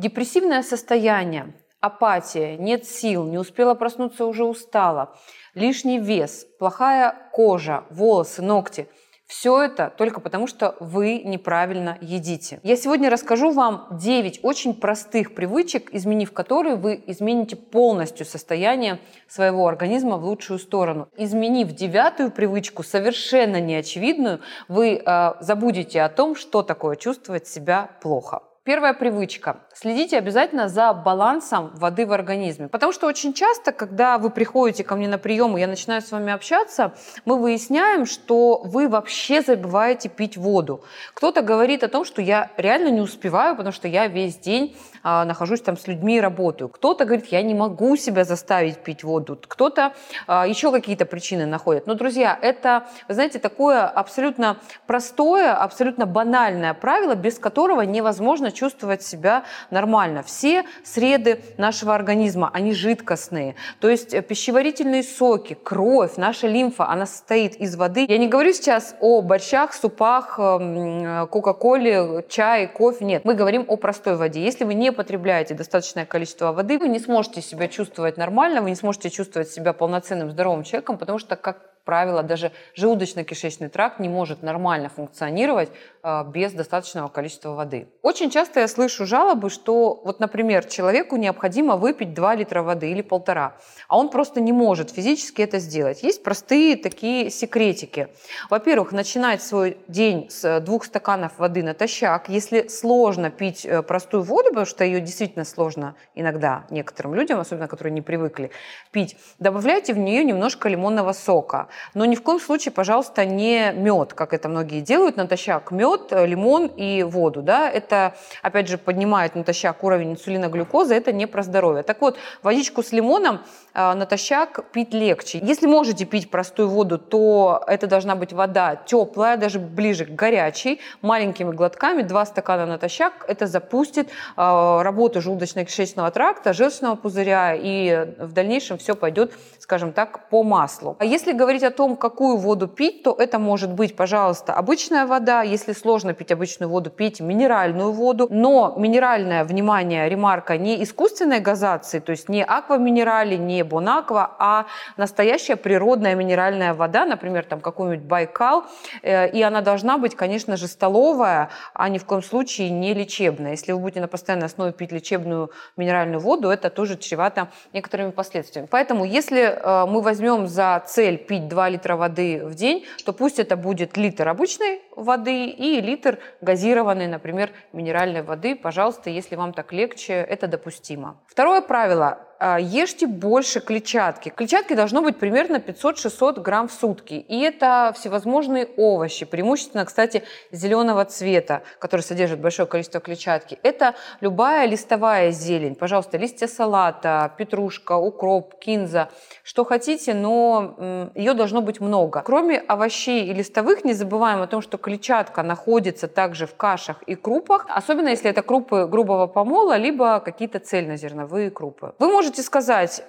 Депрессивное состояние, апатия, нет сил, не успела проснуться, уже устала, лишний вес, плохая кожа, волосы, ногти – все это только потому, что вы неправильно едите. Я сегодня расскажу вам 9 очень простых привычек, изменив которые вы измените полностью состояние своего организма в лучшую сторону. Изменив девятую привычку, совершенно неочевидную, вы э, забудете о том, что такое чувствовать себя плохо. Первая привычка. Следите обязательно за балансом воды в организме. Потому что очень часто, когда вы приходите ко мне на прием, и я начинаю с вами общаться, мы выясняем, что вы вообще забываете пить воду. Кто-то говорит о том, что я реально не успеваю, потому что я весь день а, нахожусь там с людьми и работаю. Кто-то говорит, я не могу себя заставить пить воду. Кто-то а, еще какие-то причины находит. Но, друзья, это, вы знаете, такое абсолютно простое, абсолютно банальное правило, без которого невозможно чувствовать себя нормально. Все среды нашего организма, они жидкостные. То есть э, пищеварительные соки, кровь, наша лимфа, она состоит из воды. Я не говорю сейчас о борщах, супах, эм, кока-коле, чае, кофе. Нет, мы говорим о простой воде. Если вы не потребляете достаточное количество воды, вы не сможете себя чувствовать нормально, вы не сможете чувствовать себя полноценным здоровым человеком, потому что, как правило, даже желудочно-кишечный тракт не может нормально функционировать э, без достаточного количества воды. Очень часто я слышу жалобы, что вот, например, человеку необходимо выпить 2 литра воды или полтора, а он просто не может физически это сделать. Есть простые такие секретики. Во-первых, начинать свой день с двух стаканов воды натощак. Если сложно пить э, простую воду, потому что ее действительно сложно иногда некоторым людям, особенно которые не привыкли пить, добавляйте в нее немножко лимонного сока. Но ни в коем случае, пожалуйста, не мед, как это многие делают, натощак мед, лимон и воду. Да? Это, опять же, поднимает натощак уровень инсулина, глюкозы, это не про здоровье. Так вот, водичку с лимоном э, натощак пить легче. Если можете пить простую воду, то это должна быть вода теплая, даже ближе к горячей, маленькими глотками, два стакана натощак. Это запустит э, работу желудочно-кишечного тракта, желчного пузыря, и в дальнейшем все пойдет, скажем так, по маслу. А если говорить о о том, какую воду пить, то это может быть, пожалуйста, обычная вода. Если сложно пить обычную воду, пейте минеральную воду. Но минеральная, внимание, ремарка, не искусственной газации, то есть не акваминерали, не бонаква, а настоящая природная минеральная вода, например, там какой-нибудь Байкал. Э, и она должна быть, конечно же, столовая, а ни в коем случае не лечебная. Если вы будете на постоянной основе пить лечебную минеральную воду, это тоже чревато некоторыми последствиями. Поэтому, если э, мы возьмем за цель пить 2 2 литра воды в день, то пусть это будет литр обычной воды и литр газированной, например, минеральной воды. Пожалуйста, если вам так легче, это допустимо. Второе правило ешьте больше клетчатки. Клетчатки должно быть примерно 500-600 грамм в сутки. И это всевозможные овощи, преимущественно, кстати, зеленого цвета, которые содержат большое количество клетчатки. Это любая листовая зелень. Пожалуйста, листья салата, петрушка, укроп, кинза, что хотите, но ее должно быть много. Кроме овощей и листовых, не забываем о том, что клетчатка находится также в кашах и крупах, особенно если это крупы грубого помола, либо какие-то цельнозерновые крупы. Вы можете можете сказать,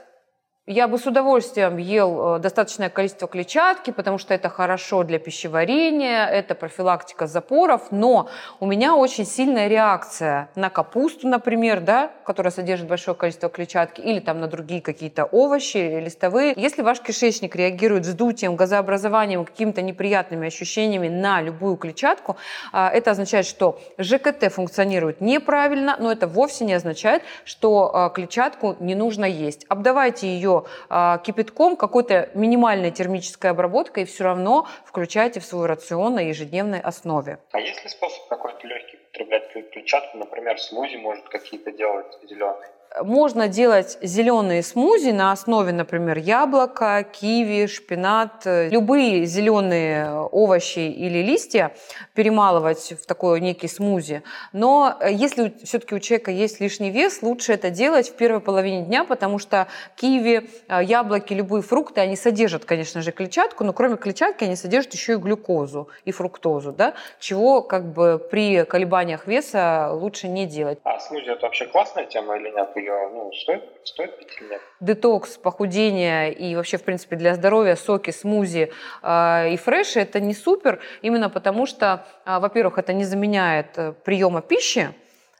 я бы с удовольствием ел э, достаточное количество клетчатки, потому что это хорошо для пищеварения, это профилактика запоров, но у меня очень сильная реакция на капусту, например, да, которая содержит большое количество клетчатки, или там на другие какие-то овощи листовые. Если ваш кишечник реагирует вздутием, газообразованием, какими-то неприятными ощущениями на любую клетчатку, э, это означает, что ЖКТ функционирует неправильно, но это вовсе не означает, что э, клетчатку не нужно есть. Обдавайте ее ее а, кипятком, какой-то минимальной термической обработкой, и все равно включайте в свой рацион на ежедневной основе. А есть ли способ какой-то легкий употреблять клетчатку, например, смузи может какие-то делать зеленые? Можно делать зеленые смузи на основе, например, яблока, киви, шпинат, любые зеленые овощи или листья перемалывать в такой некий смузи. Но если все-таки у человека есть лишний вес, лучше это делать в первой половине дня, потому что киви, яблоки, любые фрукты, они содержат, конечно же, клетчатку, но кроме клетчатки они содержат еще и глюкозу и фруктозу, да, чего как бы при колебаниях веса лучше не делать. А смузи это вообще классная тема или нет? Ее ну, стоит, стоит пить или нет? Детокс, похудение и вообще, в принципе, для здоровья соки, смузи э, и фреши – это не супер, именно потому что, э, во-первых, это не заменяет э, приема пищи,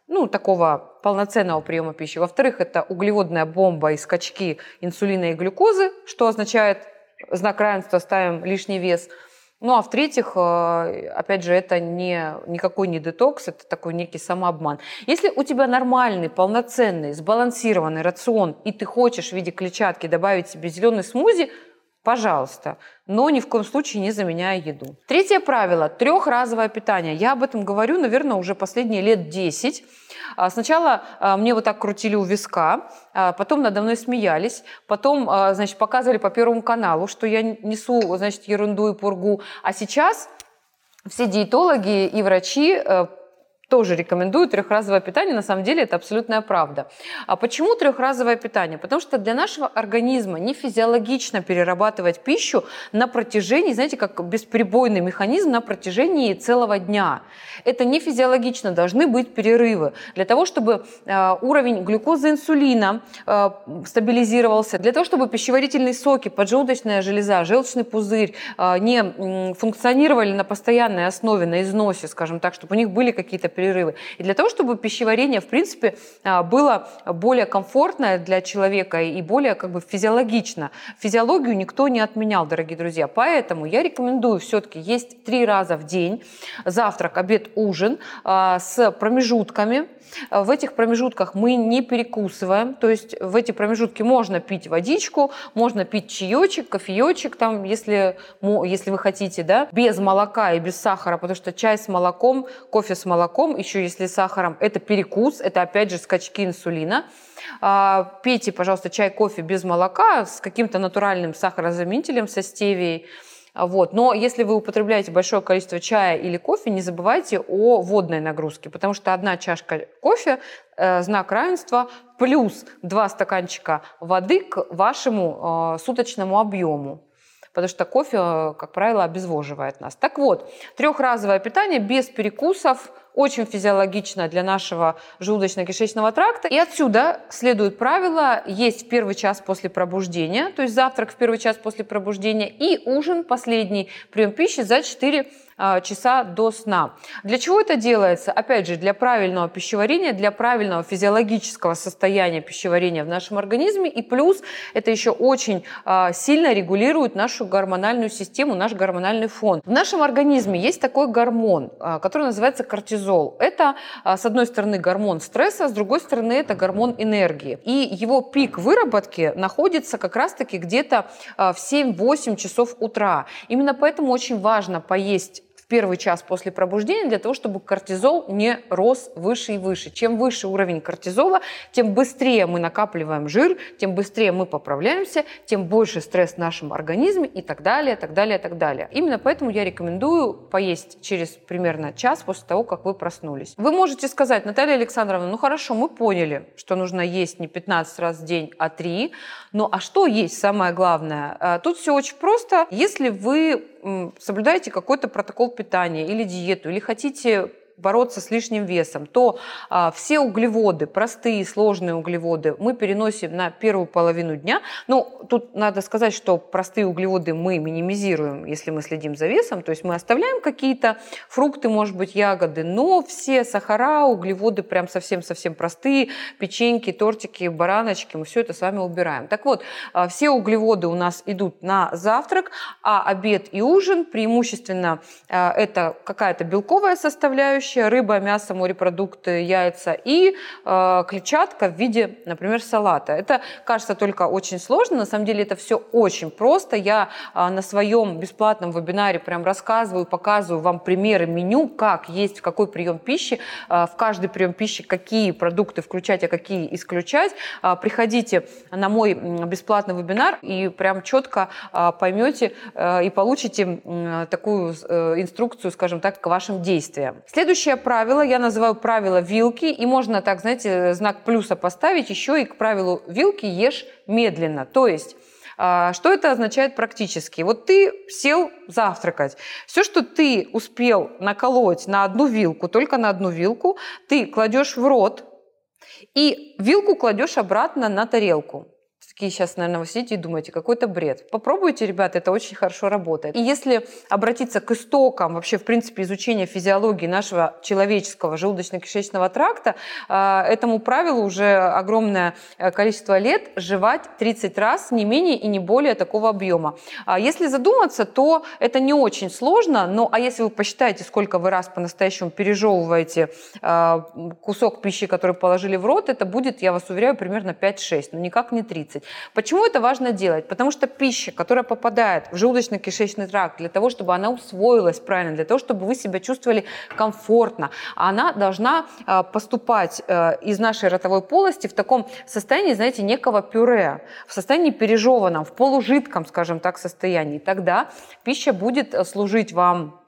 ну, такого полноценного приема пищи. Во-вторых, это углеводная бомба и скачки инсулина и глюкозы, что означает знак равенства, ставим лишний вес. Ну а в-третьих, э, опять же, это не, никакой не детокс, это такой некий самообман. Если у тебя нормальный, полноценный, сбалансированный рацион, и ты хочешь в виде клетчатки добавить себе зеленый смузи, пожалуйста, но ни в коем случае не заменяя еду. Третье правило – трехразовое питание. Я об этом говорю, наверное, уже последние лет 10. А, сначала а, мне вот так крутили у виска, а, потом надо мной смеялись, потом, значит, показывали по Первому каналу, что я несу, значит, ерунду и пургу. А сейчас все диетологи и врачи э, тоже рекомендую трехразовое питание. На самом деле это абсолютная правда. А почему трехразовое питание? Потому что для нашего организма не физиологично перерабатывать пищу на протяжении, знаете, как бесперебойный механизм на протяжении целого дня. Это не физиологично, должны быть перерывы. Для того, чтобы э, уровень глюкозы инсулина э, стабилизировался, для того, чтобы пищеварительные соки, поджелудочная железа, желчный пузырь э, не функционировали на постоянной основе, на износе, скажем так, чтобы у них были какие-то перерывы. И для того, чтобы пищеварение, в принципе, а, было более комфортное для человека и более как бы физиологично. Физиологию никто не отменял, дорогие друзья. Поэтому я рекомендую все-таки есть три раза в день. Завтрак, обед, ужин а, с промежутками. В этих промежутках мы не перекусываем, то есть в эти промежутки можно пить водичку, можно пить чаечек, кофеечек, там, если, если вы хотите, да, без молока и без сахара, потому что чай с молоком, кофе с молоком сахаром, еще если сахаром, это перекус, это опять же скачки инсулина. А, пейте, пожалуйста, чай, кофе без молока с каким-то натуральным сахарозаменителем, со стевией. Вот. Но если вы употребляете большое количество чая или кофе, не забывайте о водной нагрузке, потому что одна чашка кофе э, знак равенства плюс два стаканчика воды к вашему э, суточному объему потому что кофе, э, как правило, обезвоживает нас. Так вот, трехразовое питание без перекусов, очень физиологично для нашего желудочно-кишечного тракта. И отсюда следует правило есть в первый час после пробуждения, то есть завтрак в первый час после пробуждения и ужин, последний прием пищи за 4 а, часа до сна. Для чего это делается? Опять же, для правильного пищеварения, для правильного физиологического состояния пищеварения в нашем организме. И плюс это еще очень а, сильно регулирует нашу гормональную систему, наш гормональный фон. В нашем организме есть такой гормон, а, который называется кортизол. Это, с одной стороны, гормон стресса, с другой стороны, это гормон энергии. И его пик выработки находится как раз-таки где-то в 7-8 часов утра. Именно поэтому очень важно поесть первый час после пробуждения для того, чтобы кортизол не рос выше и выше. Чем выше уровень кортизола, тем быстрее мы накапливаем жир, тем быстрее мы поправляемся, тем больше стресс в нашем организме и так далее, так далее, так далее. Именно поэтому я рекомендую поесть через примерно час после того, как вы проснулись. Вы можете сказать, Наталья Александровна, ну хорошо, мы поняли, что нужно есть не 15 раз в день, а 3. Ну а что есть самое главное? А, тут все очень просто. Если вы соблюдаете какой-то протокол питания или диету, или хотите бороться с лишним весом, то а, все углеводы, простые, сложные углеводы, мы переносим на первую половину дня. Ну, тут надо сказать, что простые углеводы мы минимизируем, если мы следим за весом, то есть мы оставляем какие-то фрукты, может быть, ягоды, но все сахара, углеводы прям совсем-совсем простые, печеньки, тортики, бараночки, мы все это с вами убираем. Так вот, а, все углеводы у нас идут на завтрак, а обед и ужин преимущественно а, это какая-то белковая составляющая, составляющая, рыба, мясо, морепродукты, яйца и э, клетчатка в виде, например, салата. Это кажется только очень сложно, на самом деле это все очень просто. Я э, на своем бесплатном вебинаре прям рассказываю, показываю вам примеры меню, как есть какой прием пищи, э, в каждый прием пищи какие продукты включать, а какие исключать. Э, приходите на мой бесплатный вебинар и прям четко э, поймете э, и получите э, такую э, инструкцию, скажем так, к вашим действиям. Следующий Следующее правило я называю правило вилки, и можно так, знаете, знак плюса поставить еще и к правилу вилки ешь медленно. То есть а, что это означает практически? Вот ты сел завтракать. Все, что ты успел наколоть на одну вилку, только на одну вилку, ты кладешь в рот и вилку кладешь обратно на тарелку. Такие сейчас, наверное, вы сидите и думаете, какой-то бред. Попробуйте, ребята, это очень хорошо работает. И если обратиться к истокам вообще, в принципе, изучения физиологии нашего человеческого желудочно-кишечного тракта, а, этому правилу уже огромное э, количество лет жевать 30 раз, не менее и не более такого объема. А если задуматься, то это не очень сложно, но а если вы посчитаете, сколько вы раз по-настоящему пережевываете а, кусок пищи, который положили в рот, это будет, я вас уверяю, примерно 5-6, но никак не 30. Почему это важно делать? Потому что пища, которая попадает в желудочно-кишечный тракт, для того, чтобы она усвоилась правильно, для того, чтобы вы себя чувствовали комфортно, она должна а, поступать э, из нашей ротовой полости в таком состоянии, знаете, некого пюре, в состоянии пережеванном, в полужидком, скажем так, состоянии. Тогда пища будет э, служить вам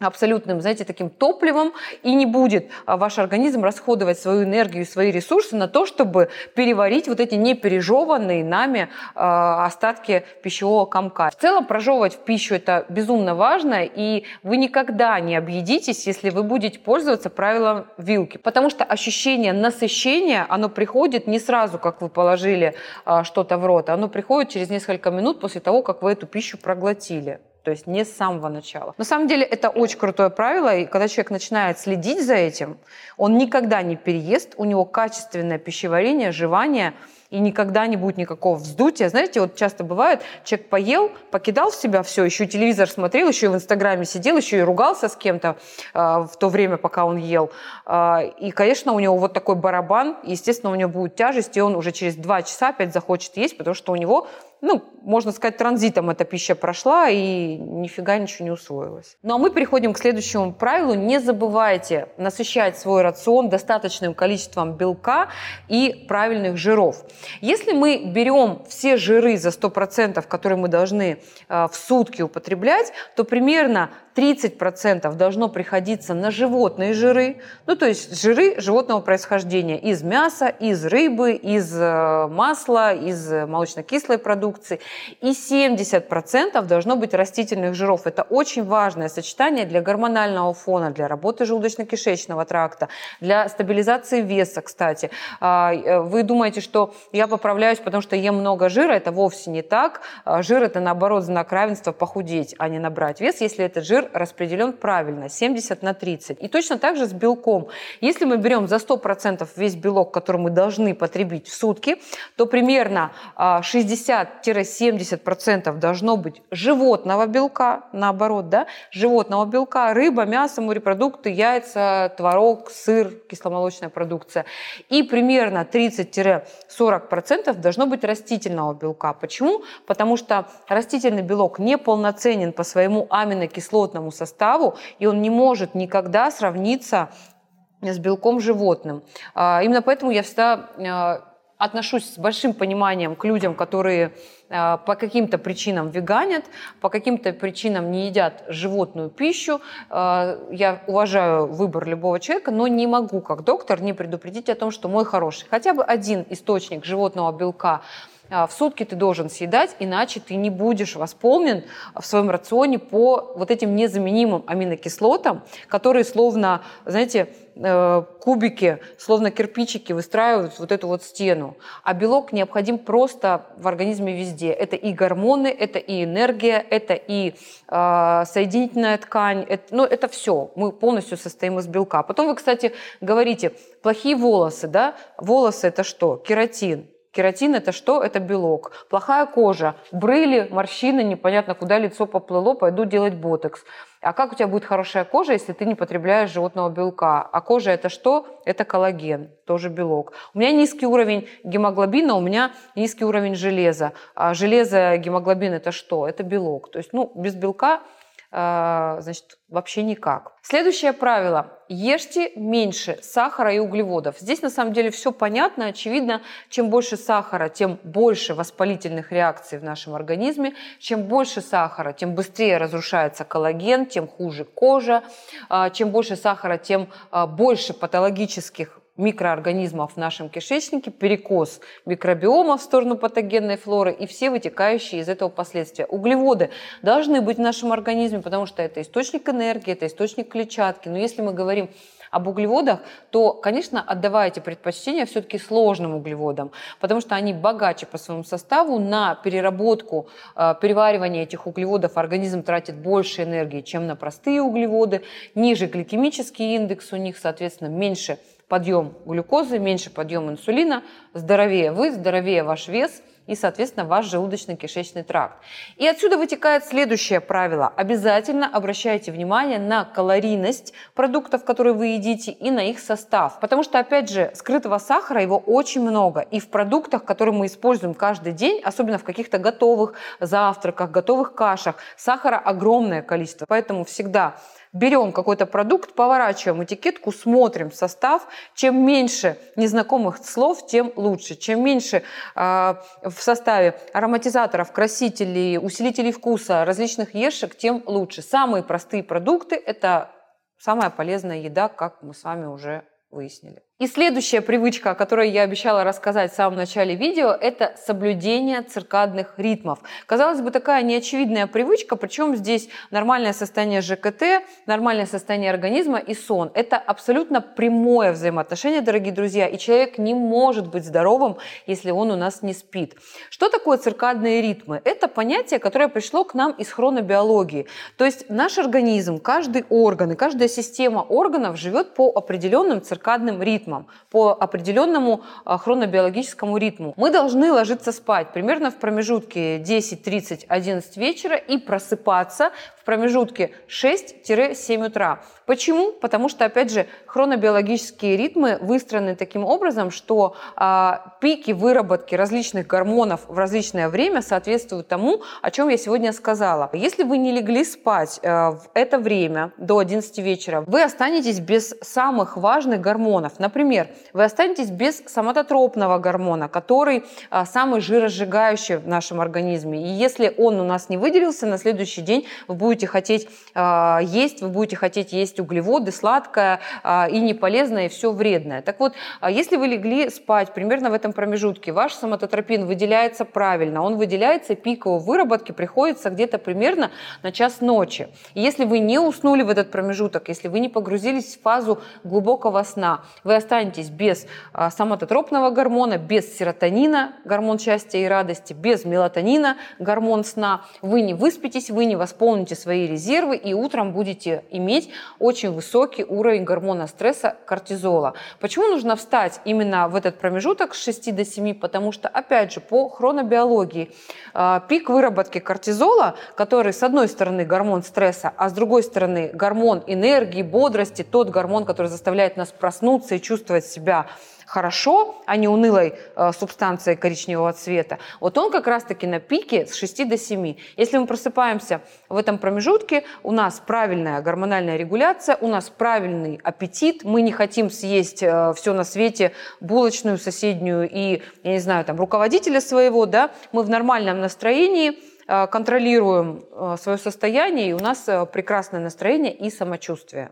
абсолютным, знаете, таким топливом, и не будет а, ваш организм расходовать свою энергию, свои ресурсы на то, чтобы переварить вот эти непережеванные нами э, остатки пищевого комка. В целом прожевывать в пищу это безумно важно, и вы никогда не объедитесь, если вы будете пользоваться правилом вилки, потому что ощущение насыщения, оно приходит не сразу, как вы положили э, что-то в рот, оно приходит через несколько минут после того, как вы эту пищу проглотили то есть не с самого начала. На самом деле это очень крутое правило, и когда человек начинает следить за этим, он никогда не переест, у него качественное пищеварение, жевание – и никогда не будет никакого вздутия. Знаете, вот часто бывает, человек поел, покидал в себя все, еще и телевизор смотрел, еще и в Инстаграме сидел, еще и ругался с кем-то э, в то время, пока он ел. Э, и, конечно, у него вот такой барабан, естественно, у него будет тяжесть, и он уже через два часа опять захочет есть, потому что у него ну, можно сказать, транзитом эта пища прошла и нифига ничего не усвоилось. Ну а мы переходим к следующему правилу. Не забывайте насыщать свой рацион достаточным количеством белка и правильных жиров. Если мы берем все жиры за 100%, которые мы должны э, в сутки употреблять, то примерно 30% должно приходиться на животные жиры, ну то есть жиры животного происхождения из мяса, из рыбы, из э, масла, из молочно-кислой продукции. И 70% должно быть растительных жиров. Это очень важное сочетание для гормонального фона, для работы желудочно-кишечного тракта, для стабилизации веса, кстати. А, э, вы думаете, что я поправляюсь, потому что ем много жира, это вовсе не так. А, жир это наоборот знак равенства похудеть, а не набрать вес, если этот жир распределен правильно, 70 на 30. И точно так же с белком. Если мы берем за 100% весь белок, который мы должны потребить в сутки, то примерно 60-70% а, должно быть животного белка, наоборот, да, животного белка, рыба, мясо, морепродукты, яйца, творог, сыр, кисломолочная продукция. И примерно 30-40% должно быть растительного белка. Почему? Потому что растительный белок неполноценен по своему аминокислотному составу, и он не может никогда сравниться с белком животным. А, именно поэтому я всегда а, отношусь с большим пониманием к людям, которые а, по каким-то причинам веганят, по каким-то причинам не едят животную пищу. Я уважаю выбор любого человека, но не могу, как доктор, не предупредить о том, что мой хороший хотя бы один источник животного белка в сутки ты должен съедать, иначе ты не будешь восполнен в своем рационе по вот этим незаменимым аминокислотам, которые словно, знаете, э, кубики, словно кирпичики выстраивают вот эту вот стену. А белок необходим просто в организме везде. Это и гормоны, это и энергия, это и э, соединительная ткань, это, ну это все. Мы полностью состоим из белка. Потом вы, кстати, говорите, плохие волосы, да? Волосы это что? Кератин Кератин это что? Это белок. Плохая кожа, брыли, морщины, непонятно куда лицо поплыло, пойду делать ботекс. А как у тебя будет хорошая кожа, если ты не потребляешь животного белка? А кожа это что? Это коллаген, тоже белок. У меня низкий уровень гемоглобина, у меня низкий уровень железа. А железо, гемоглобин это что? Это белок. То есть, ну, без белка значит, вообще никак. Следующее правило. Ешьте меньше сахара и углеводов. Здесь на самом деле все понятно, очевидно. Чем больше сахара, тем больше воспалительных реакций в нашем организме. Чем больше сахара, тем быстрее разрушается коллаген, тем хуже кожа. А, чем больше сахара, тем а, больше патологических микроорганизмов в нашем кишечнике, перекос микробиома в сторону патогенной флоры и все вытекающие из этого последствия. Углеводы должны быть в нашем организме, потому что это источник энергии, это источник клетчатки. Но если мы говорим об углеводах, то, конечно, отдавайте предпочтение все-таки сложным углеводам, потому что они богаче по своему составу на переработку, э, переваривание этих углеводов организм тратит больше энергии, чем на простые углеводы, ниже гликемический индекс у них, соответственно, меньше подъем глюкозы, меньше подъем инсулина, здоровее вы, здоровее ваш вес – и, соответственно, ваш желудочно-кишечный тракт. И отсюда вытекает следующее правило. Обязательно обращайте внимание на калорийность продуктов, которые вы едите, и на их состав. Потому что, опять же, скрытого сахара его очень много. И в продуктах, которые мы используем каждый день, особенно в каких-то готовых завтраках, готовых кашах, сахара огромное количество. Поэтому всегда берем какой-то продукт, поворачиваем этикетку, смотрим состав. Чем меньше незнакомых слов, тем лучше. Чем меньше э, в составе ароматизаторов, красителей, усилителей вкуса, различных ешек, тем лучше. Самые простые продукты – это самая полезная еда, как мы с вами уже выяснили. И следующая привычка, о которой я обещала рассказать в самом начале видео, это соблюдение циркадных ритмов. Казалось бы, такая неочевидная привычка, причем здесь нормальное состояние ЖКТ, нормальное состояние организма и сон. Это абсолютно прямое взаимоотношение, дорогие друзья, и человек не может быть здоровым, если он у нас не спит. Что такое циркадные ритмы? Это понятие, которое пришло к нам из хронобиологии. То есть наш организм, каждый орган и каждая система органов живет по определенным циркадным ритмам ритмам, по определенному а, хронобиологическому ритму. Мы должны ложиться спать примерно в промежутке 10, 30, 11 вечера и просыпаться промежутке 6-7 утра. Почему? Потому что, опять же, хронобиологические ритмы выстроены таким образом, что а, пики выработки различных гормонов в различное время соответствуют тому, о чем я сегодня сказала. Если вы не легли спать а, в это время до 11 вечера, вы останетесь без самых важных гормонов. Например, вы останетесь без соматотропного гормона, который а, самый жиросжигающий в нашем организме. И если он у нас не выделился, на следующий день вы будете хотеть а, есть, вы будете хотеть есть углеводы, сладкое а, и неполезное, и все вредное. Так вот, а если вы легли спать примерно в этом промежутке, ваш соматотропин выделяется правильно, он выделяется, пик его выработки приходится где-то примерно на час ночи. И если вы не уснули в этот промежуток, если вы не погрузились в фазу глубокого сна, вы останетесь без а, соматотропного гормона, без серотонина, гормон счастья и радости, без мелатонина, гормон сна. Вы не выспитесь, вы не восполните свои резервы и утром будете иметь очень высокий уровень гормона стресса кортизола. Почему нужно встать именно в этот промежуток с 6 до 7? Потому что, опять же, по хронобиологии а, пик выработки кортизола, который с одной стороны гормон стресса, а с другой стороны гормон энергии, бодрости, тот гормон, который заставляет нас проснуться и чувствовать себя хорошо, а не унылой э, субстанцией коричневого цвета, вот он как раз-таки на пике с 6 до 7. Если мы просыпаемся в этом промежутке, у нас правильная гормональная регуляция, у нас правильный аппетит, мы не хотим съесть э, все на свете, булочную соседнюю и, я не знаю, там, руководителя своего, да, мы в нормальном настроении, э, контролируем э, свое состояние, и у нас прекрасное настроение и самочувствие.